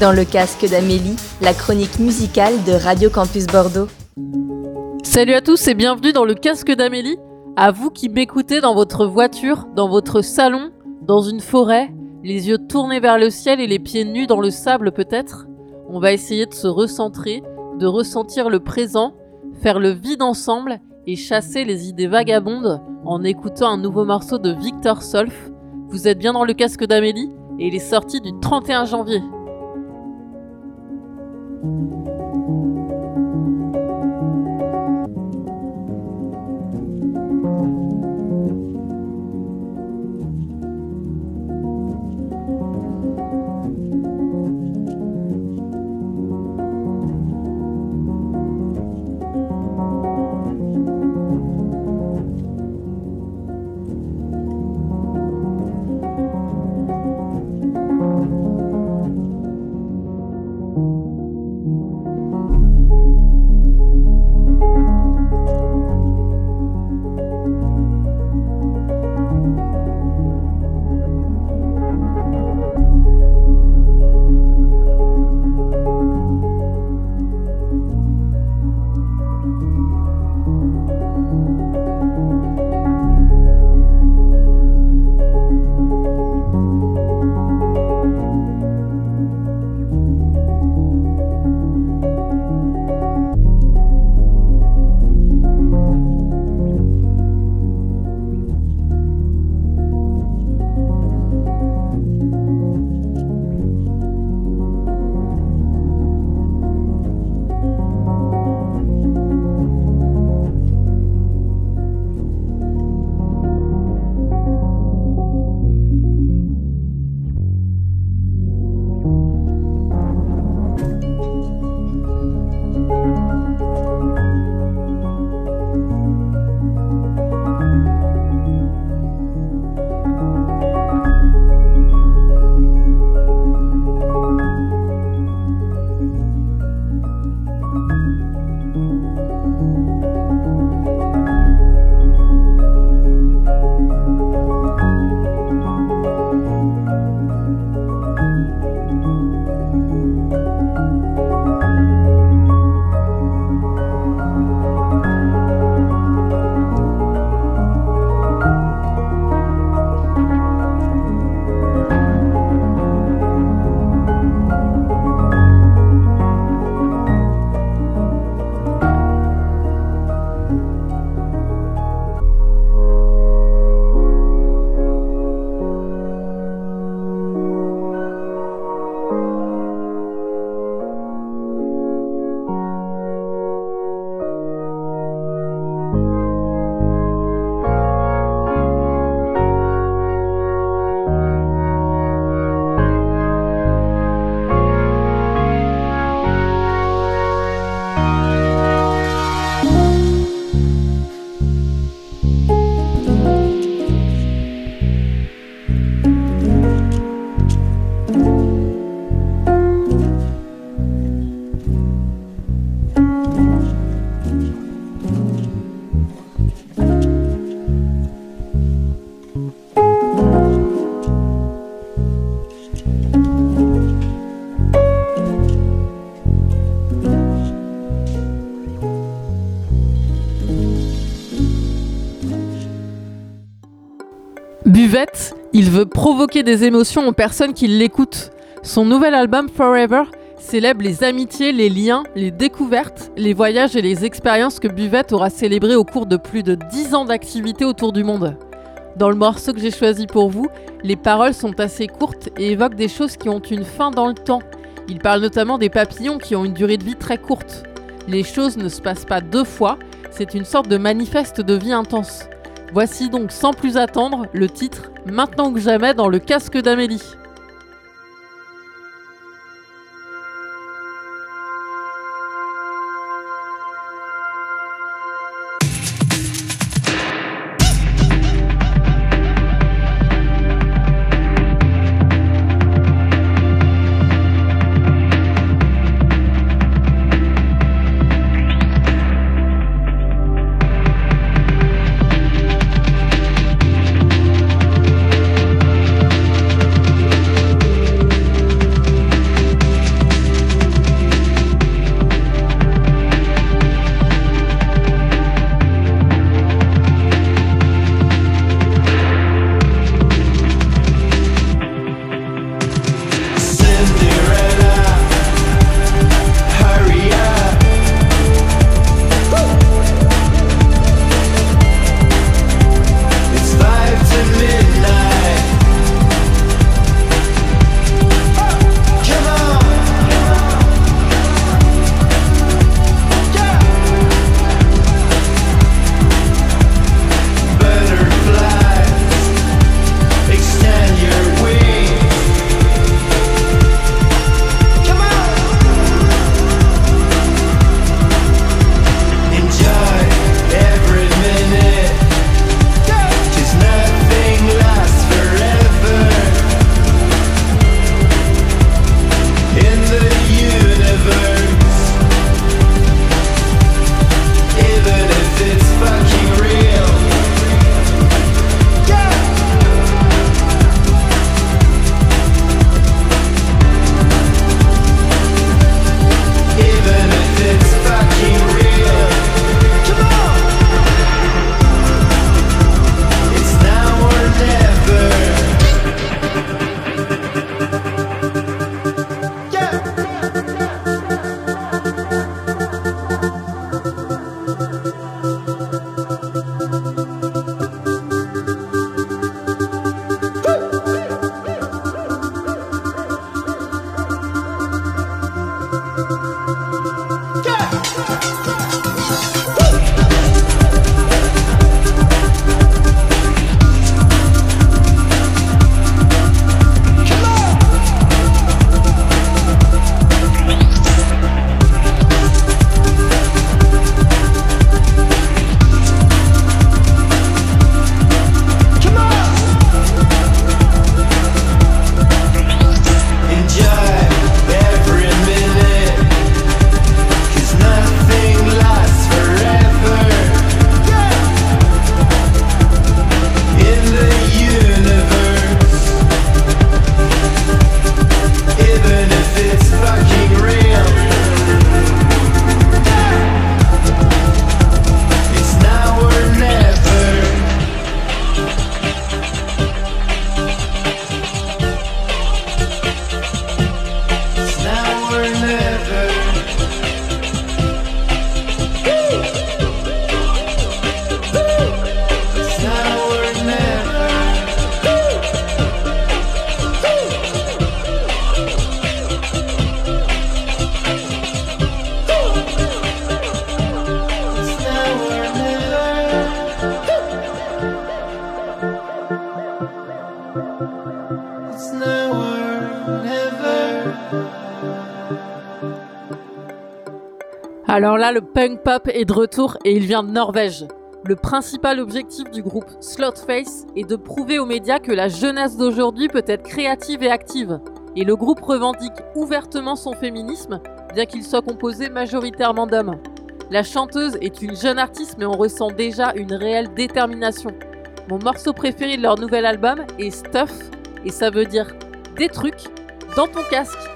Dans le casque d'Amélie, la chronique musicale de Radio Campus Bordeaux. Salut à tous et bienvenue dans le casque d'Amélie. À vous qui m'écoutez dans votre voiture, dans votre salon, dans une forêt, les yeux tournés vers le ciel et les pieds nus dans le sable peut-être. On va essayer de se recentrer, de ressentir le présent, faire le vide ensemble et chasser les idées vagabondes en écoutant un nouveau morceau de Victor Solf. Vous êtes bien dans le casque d'Amélie et il est sorti du 31 janvier. thank you Il veut provoquer des émotions aux personnes qui l'écoutent. Son nouvel album Forever célèbre les amitiés, les liens, les découvertes, les voyages et les expériences que Buvette aura célébrées au cours de plus de 10 ans d'activité autour du monde. Dans le morceau que j'ai choisi pour vous, les paroles sont assez courtes et évoquent des choses qui ont une fin dans le temps. Il parle notamment des papillons qui ont une durée de vie très courte. Les choses ne se passent pas deux fois, c'est une sorte de manifeste de vie intense. Voici donc sans plus attendre le titre Maintenant que jamais dans le casque d'Amélie. Alors là, le punk pop est de retour et il vient de Norvège. Le principal objectif du groupe Slotface est de prouver aux médias que la jeunesse d'aujourd'hui peut être créative et active. Et le groupe revendique ouvertement son féminisme, bien qu'il soit composé majoritairement d'hommes. La chanteuse est une jeune artiste, mais on ressent déjà une réelle détermination. Mon morceau préféré de leur nouvel album est Stuff, et ça veut dire des trucs dans ton casque.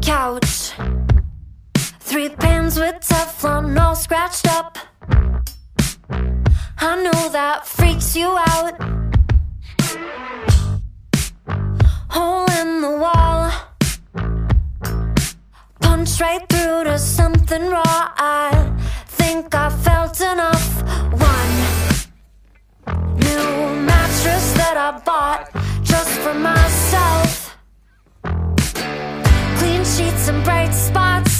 couch. Three pans with Teflon all scratched up. I know that freaks you out. Hole in the wall. Punch right through to something raw. I think I felt enough. One new mattress that I bought just for myself sheets and bright spots.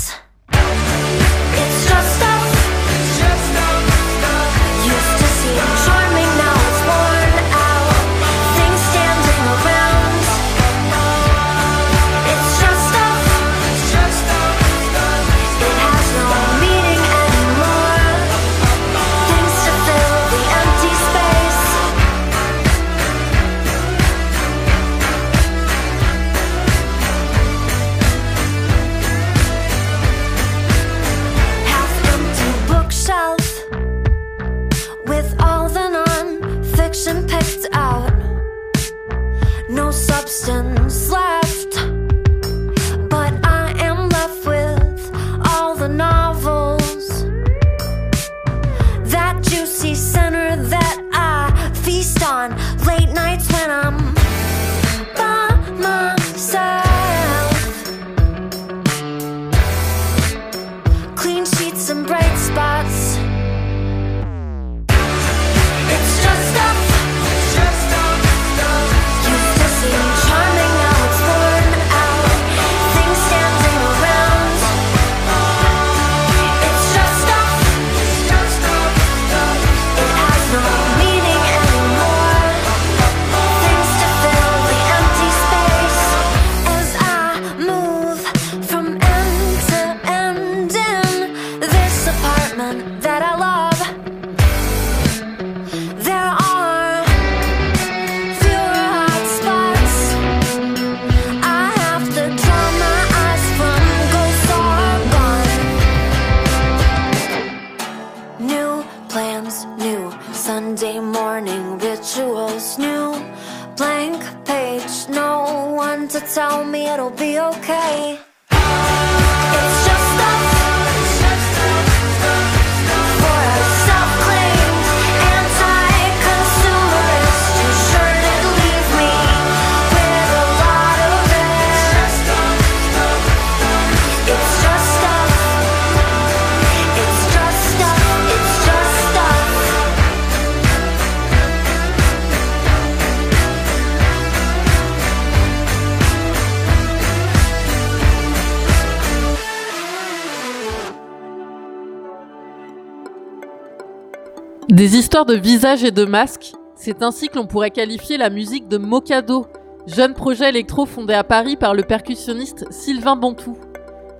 Des histoires de visages et de masques, c'est ainsi que l'on pourrait qualifier la musique de Mocado, jeune projet électro fondé à Paris par le percussionniste Sylvain Bontou.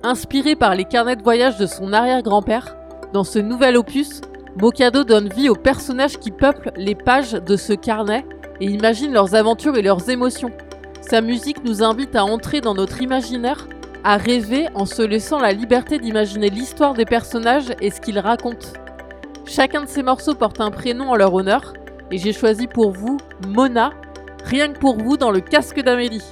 Inspiré par les carnets de voyage de son arrière-grand-père, dans ce nouvel opus, Mocado donne vie aux personnages qui peuplent les pages de ce carnet et imagine leurs aventures et leurs émotions. Sa musique nous invite à entrer dans notre imaginaire, à rêver en se laissant la liberté d'imaginer l'histoire des personnages et ce qu'ils racontent. Chacun de ces morceaux porte un prénom en leur honneur, et j'ai choisi pour vous Mona, rien que pour vous dans le casque d'Amélie.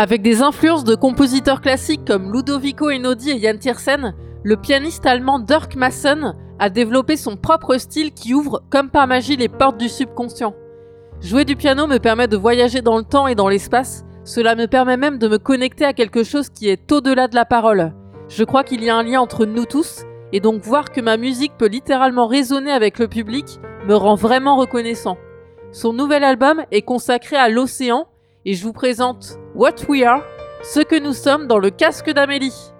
Avec des influences de compositeurs classiques comme Ludovico Einaudi et Jan Tiersen, le pianiste allemand Dirk Massen a développé son propre style qui ouvre comme par magie les portes du subconscient. Jouer du piano me permet de voyager dans le temps et dans l'espace, cela me permet même de me connecter à quelque chose qui est au-delà de la parole. Je crois qu'il y a un lien entre nous tous, et donc voir que ma musique peut littéralement résonner avec le public me rend vraiment reconnaissant. Son nouvel album est consacré à l'océan, et je vous présente What We Are, ce que nous sommes dans le casque d'Amélie.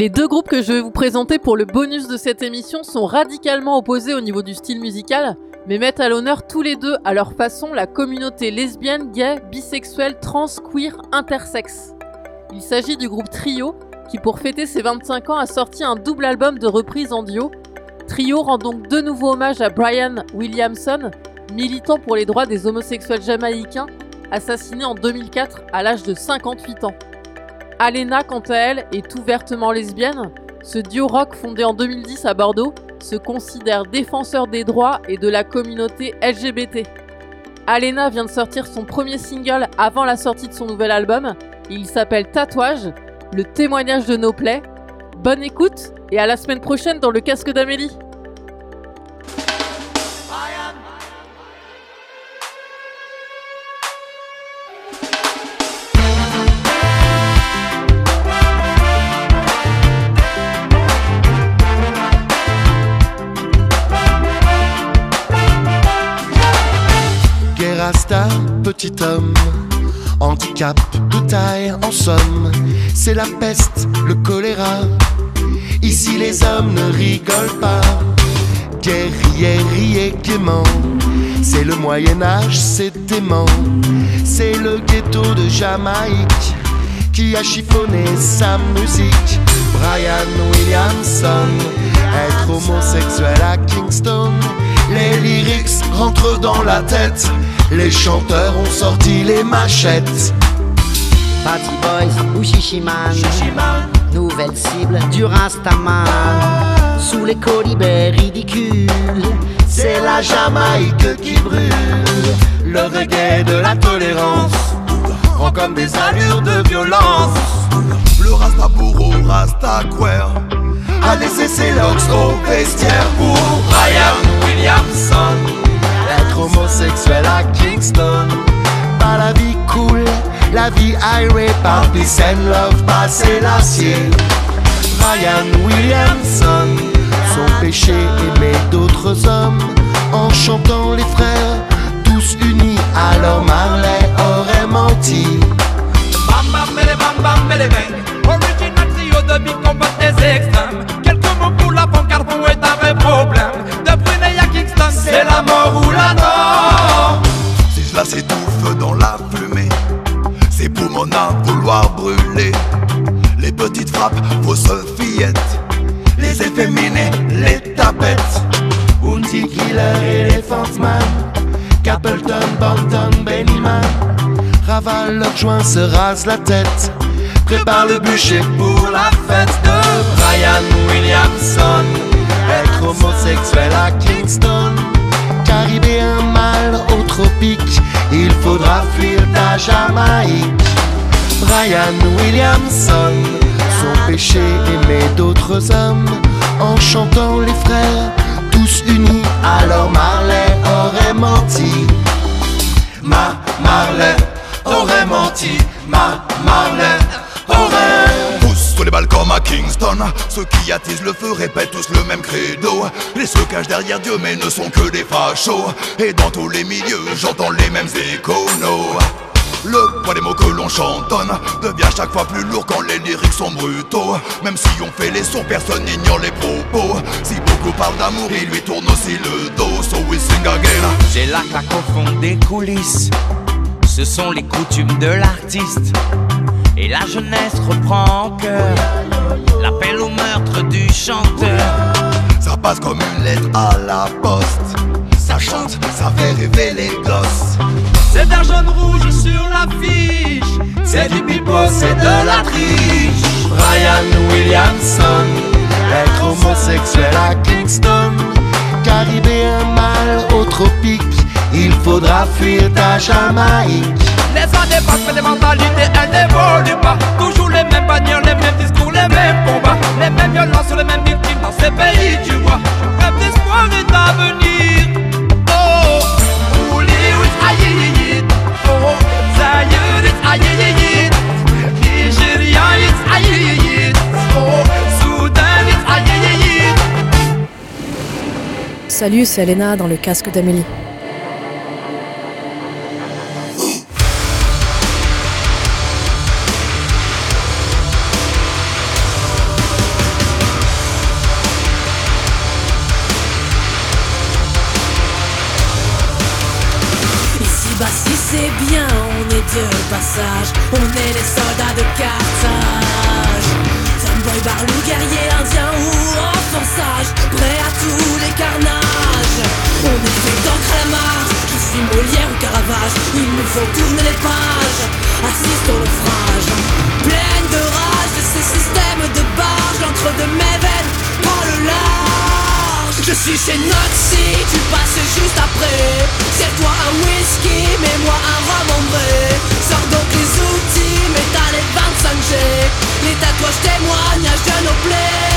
Les deux groupes que je vais vous présenter pour le bonus de cette émission sont radicalement opposés au niveau du style musical, mais mettent à l'honneur tous les deux à leur façon la communauté lesbienne, gay, bisexuelle, trans, queer, intersexe. Il s'agit du groupe Trio, qui pour fêter ses 25 ans a sorti un double album de reprises en duo. Trio rend donc de nouveau hommage à Brian Williamson, militant pour les droits des homosexuels jamaïcains, assassiné en 2004 à l'âge de 58 ans. Alena, quant à elle, est ouvertement lesbienne. Ce duo rock fondé en 2010 à Bordeaux se considère défenseur des droits et de la communauté LGBT. Alena vient de sortir son premier single avant la sortie de son nouvel album. Il s'appelle Tatouage, le témoignage de nos plaies. Bonne écoute et à la semaine prochaine dans le casque d'Amélie. Petit homme. Handicap de taille, en somme, c'est la peste, le choléra. Ici les hommes ne rigolent pas, guerriers et gaiement. C'est le Moyen Âge, c'est aimant. C'est le ghetto de Jamaïque qui a chiffonné sa musique. Brian Williamson, être homosexuel à Kingston. Les lyrics rentrent dans la tête, les chanteurs ont sorti les machettes. Party Boys ou Shishiman, nouvelle cible du Rastaman. Sous les colibets ridicules, c'est la Jamaïque qui brûle. Le reggae de la tolérance prend comme des allures de violence. Le Rasta bourreau, Rasta queer a laissé ses locks au vestiaire pour Brian Williamson. Homosexuel à Kingston, pas la vie cool, la vie irée par peace and love, passer l'acier. Brian Williamson, son péché aimer d'autres hommes, en chantant les frères, tous unis, alors Marley aurait menti. Bam bam bam bam bam bam Original CEO de Big Combat des extrêmes. Quelques mots pour la pancarte est un vrai problème? De Brunei à Kingston c'est la mort ou la mort s'étouffe dans la fumée. C'est pour mon âme vouloir brûler. Les petites frappes, fausses fillettes Les efféminés, les tapettes. Bounty Killer, Elephant Man Capleton, Bolton, Bennyman. Ravale leur joint, se rase la tête. Prépare le bûcher pour la fête de Brian Williamson. Être homosexuel à Kingston. Caribéen mal au Il faudra fuir ta Jamaïque. Brian Williamson Son péché aimer d'autres hommes En chantant les frères tous unis Alors Marley aurait menti. Ma Marley aurait menti Ma Marley les balles à Kingston Ceux qui attisent le feu répètent tous le même credo Les se cachent derrière Dieu mais ne sont que des fachos Et dans tous les milieux j'entends les mêmes échos. Le poids des mots que l'on chantonne devient chaque fois plus lourd quand les lyriques sont brutaux. Même si on fait les sourds, personne n'ignore les propos. Si beaucoup parlent d'amour, il lui tourne aussi le dos. So we sing again. C'est la claque au des coulisses. Ce sont les coutumes de l'artiste. Et la jeunesse reprend en cœur l'appel au meurtre du chanteur. Ça passe comme une lettre à la poste. Ça chante, ça fait rêver les gosses. C'est d'un jaune rouge sur l'affiche C'est du pipeau, c'est de la triche Brian Williamson Être homosexuel à Kingston Caribéen mal au tropique Il faudra fuir ta Jamaïque Les années passent mais les mentalités elles Salut, c'est Elena dans le casque d'Amélie. Il nous faut tourner les pages. Assiste au naufrage. Pleine de rage de ces systèmes de barge. L'encre de mes veines prend le large. Je suis chez Noxy, tu passes juste après. C'est toi un whisky, mais moi un rhum ambré. Sors donc les outils, mais t'as les 25G. Les tatouages témoignages de nos plaies.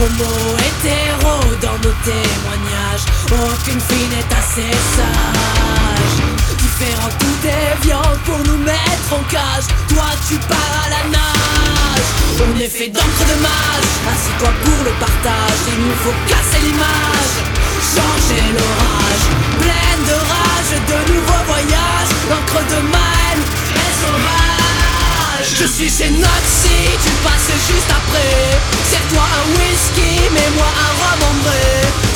Homo hétéro dans nos témoignages. Aucune fille n'est assez sage. Différent tout déviant pour nous mettre en cage. Toi tu pars à la nage. On est fait d'encre de mage. Assis-toi pour le partage. Il nous faut casser l'image. Changer l'orage. Pleine de rage, de nouveaux voyages. L'encre de ma haine est sauvage. Je suis chez Nazi, tu passes juste après Serre-toi un whisky, mets-moi un rhum ambré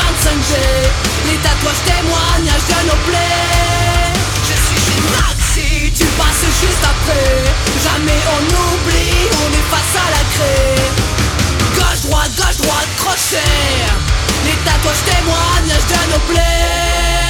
25G Les tatouages témoignages de nos plaies. Je suis chez Nazi, tu passes juste après. Jamais on oublie, on est face à la craie. Gauche, droite, gauche, droite, crochet. Les tatouages témoignages de nos plaies